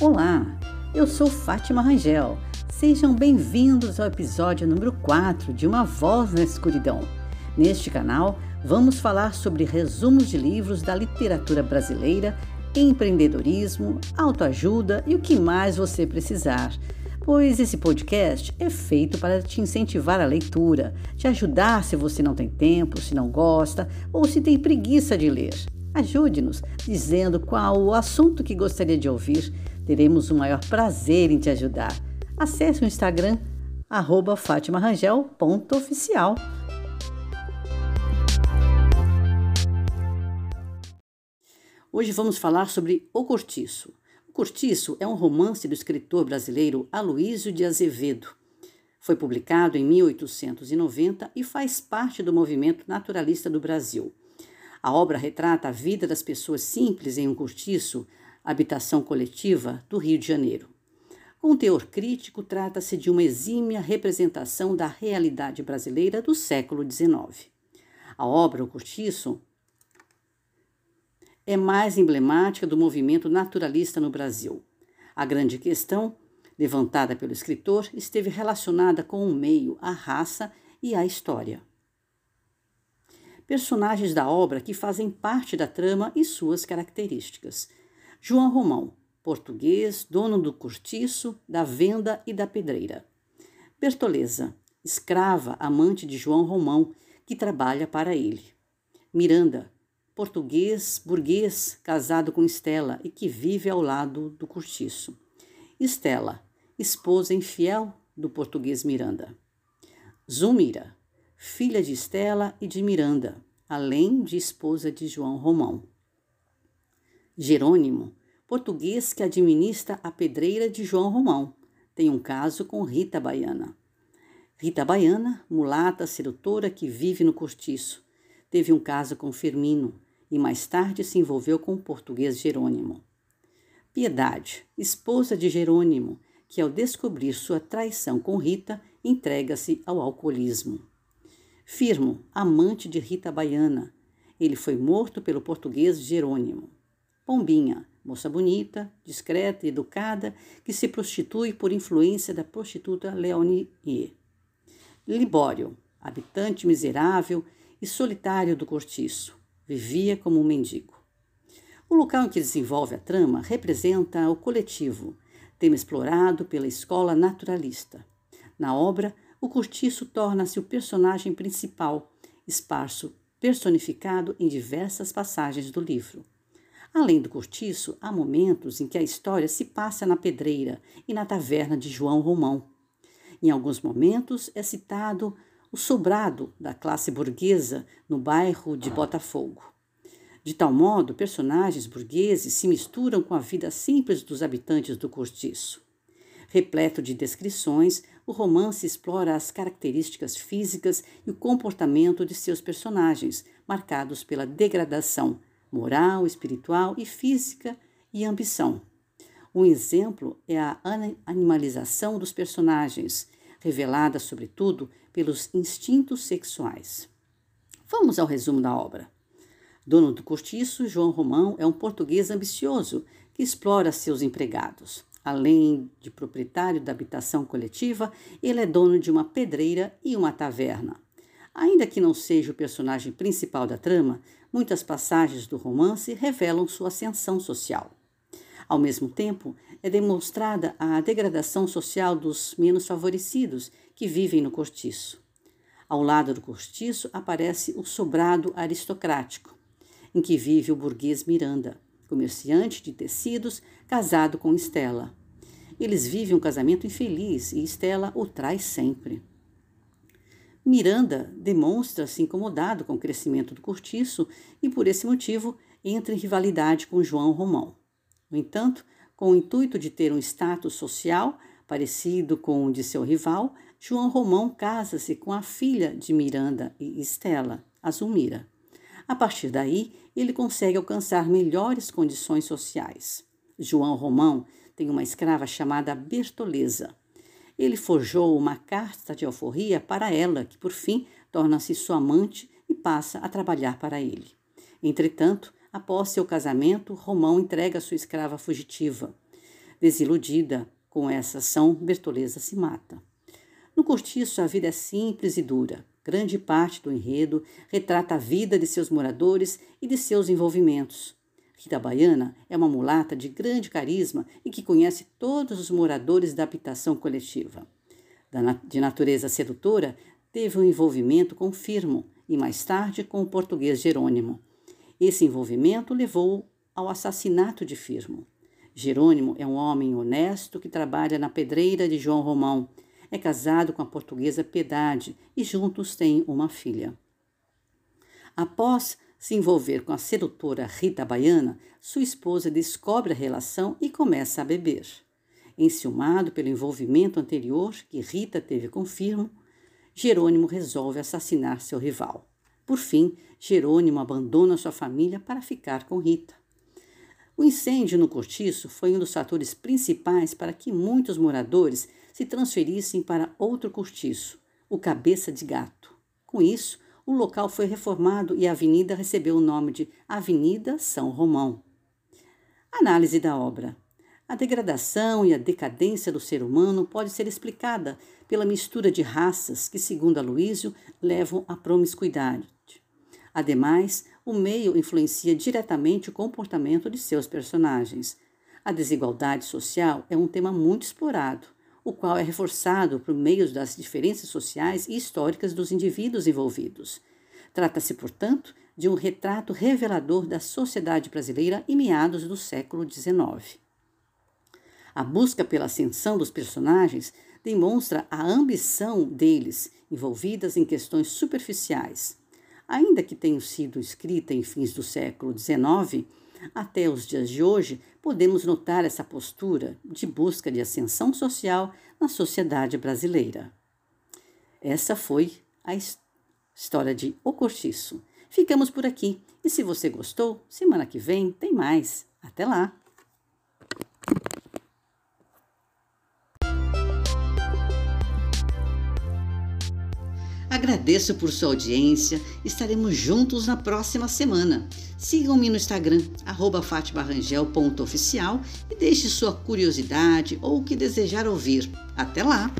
Olá, eu sou Fátima Rangel. Sejam bem-vindos ao episódio número 4 de Uma Voz na Escuridão. Neste canal, vamos falar sobre resumos de livros da literatura brasileira, empreendedorismo, autoajuda e o que mais você precisar. Pois esse podcast é feito para te incentivar a leitura, te ajudar se você não tem tempo, se não gosta ou se tem preguiça de ler. Ajude-nos dizendo qual o assunto que gostaria de ouvir. Teremos o maior prazer em te ajudar. Acesse o Instagram, fatimarangel.oficial. Hoje vamos falar sobre O Cortiço. O Cortiço é um romance do escritor brasileiro Aloísio de Azevedo. Foi publicado em 1890 e faz parte do movimento naturalista do Brasil. A obra retrata a vida das pessoas simples em um cortiço, habitação coletiva do Rio de Janeiro. Com teor crítico, trata-se de uma exímia representação da realidade brasileira do século XIX. A obra O Cortiço é mais emblemática do movimento naturalista no Brasil. A grande questão levantada pelo escritor esteve relacionada com o meio, a raça e a história personagens da obra que fazem parte da trama e suas características. João Romão, português, dono do cortiço, da venda e da pedreira. Bertoleza, escrava, amante de João Romão, que trabalha para ele. Miranda, português, burguês, casado com Estela e que vive ao lado do cortiço. Estela, esposa infiel do português Miranda. Zumira, filha de Estela e de Miranda, além de esposa de João Romão. Jerônimo, português que administra a pedreira de João Romão, tem um caso com Rita Baiana. Rita Baiana, mulata sedutora que vive no cortiço, teve um caso com Firmino e mais tarde se envolveu com o português Jerônimo. Piedade, esposa de Jerônimo, que ao descobrir sua traição com Rita, entrega-se ao alcoolismo. Firmo, amante de Rita Baiana. Ele foi morto pelo português Jerônimo. Pombinha, moça bonita, discreta e educada, que se prostitui por influência da prostituta Leonie. Libório, habitante miserável e solitário do cortiço, vivia como um mendigo. O local em que desenvolve a trama representa o coletivo, tema explorado pela escola naturalista. Na obra, o cortiço torna-se o personagem principal, esparso, personificado em diversas passagens do livro. Além do cortiço, há momentos em que a história se passa na pedreira e na taverna de João Romão. Em alguns momentos é citado o sobrado da classe burguesa no bairro de Botafogo. De tal modo, personagens burgueses se misturam com a vida simples dos habitantes do cortiço. Repleto de descrições, o romance explora as características físicas e o comportamento de seus personagens, marcados pela degradação moral, espiritual e física e ambição. Um exemplo é a animalização dos personagens, revelada sobretudo pelos instintos sexuais. Vamos ao resumo da obra. Dono do cortiço, João Romão é um português ambicioso que explora seus empregados. Além de proprietário da habitação coletiva, ele é dono de uma pedreira e uma taverna. Ainda que não seja o personagem principal da trama, muitas passagens do romance revelam sua ascensão social. Ao mesmo tempo, é demonstrada a degradação social dos menos favorecidos que vivem no cortiço. Ao lado do cortiço aparece o sobrado aristocrático, em que vive o burguês Miranda, comerciante de tecidos, casado com Estela. Eles vivem um casamento infeliz e Estela o traz sempre. Miranda demonstra-se incomodado com o crescimento do cortiço e, por esse motivo, entra em rivalidade com João Romão. No entanto, com o intuito de ter um status social parecido com o de seu rival, João Romão casa-se com a filha de Miranda e Estela, Azumira. A partir daí, ele consegue alcançar melhores condições sociais. João Romão tem uma escrava chamada Bertoleza. Ele forjou uma carta de alforria para ela, que por fim torna-se sua amante e passa a trabalhar para ele. Entretanto, após seu casamento, Romão entrega sua escrava fugitiva. Desiludida com essa ação, Bertoleza se mata. No cortiço, a vida é simples e dura. Grande parte do enredo retrata a vida de seus moradores e de seus envolvimentos. Rita Baiana é uma mulata de grande carisma e que conhece todos os moradores da habitação coletiva. De natureza sedutora, teve um envolvimento com Firmo e mais tarde com o português Jerônimo. Esse envolvimento levou ao assassinato de Firmo. Jerônimo é um homem honesto que trabalha na pedreira de João Romão. É casado com a portuguesa Piedade e juntos têm uma filha. Após se envolver com a sedutora Rita Baiana, sua esposa descobre a relação e começa a beber. Enciumado pelo envolvimento anterior que Rita teve com Firmo, Jerônimo resolve assassinar seu rival. Por fim, Jerônimo abandona sua família para ficar com Rita. O incêndio no cortiço foi um dos fatores principais para que muitos moradores se transferissem para outro cortiço, o Cabeça de Gato. Com isso, o local foi reformado e a avenida recebeu o nome de Avenida São Romão. Análise da obra. A degradação e a decadência do ser humano pode ser explicada pela mistura de raças que, segundo Aloísio, levam à promiscuidade. Ademais, o meio influencia diretamente o comportamento de seus personagens. A desigualdade social é um tema muito explorado, o qual é reforçado por meio das diferenças sociais e históricas dos indivíduos envolvidos. Trata-se, portanto, de um retrato revelador da sociedade brasileira em meados do século XIX. A busca pela ascensão dos personagens demonstra a ambição deles envolvidas em questões superficiais, Ainda que tenha sido escrita em fins do século XIX, até os dias de hoje, podemos notar essa postura de busca de ascensão social na sociedade brasileira. Essa foi a história de O Cortiço. Ficamos por aqui e se você gostou, semana que vem tem mais. Até lá! Agradeço por sua audiência. Estaremos juntos na próxima semana. Sigam-me no Instagram, fatimarangel.oficial e deixe sua curiosidade ou o que desejar ouvir. Até lá!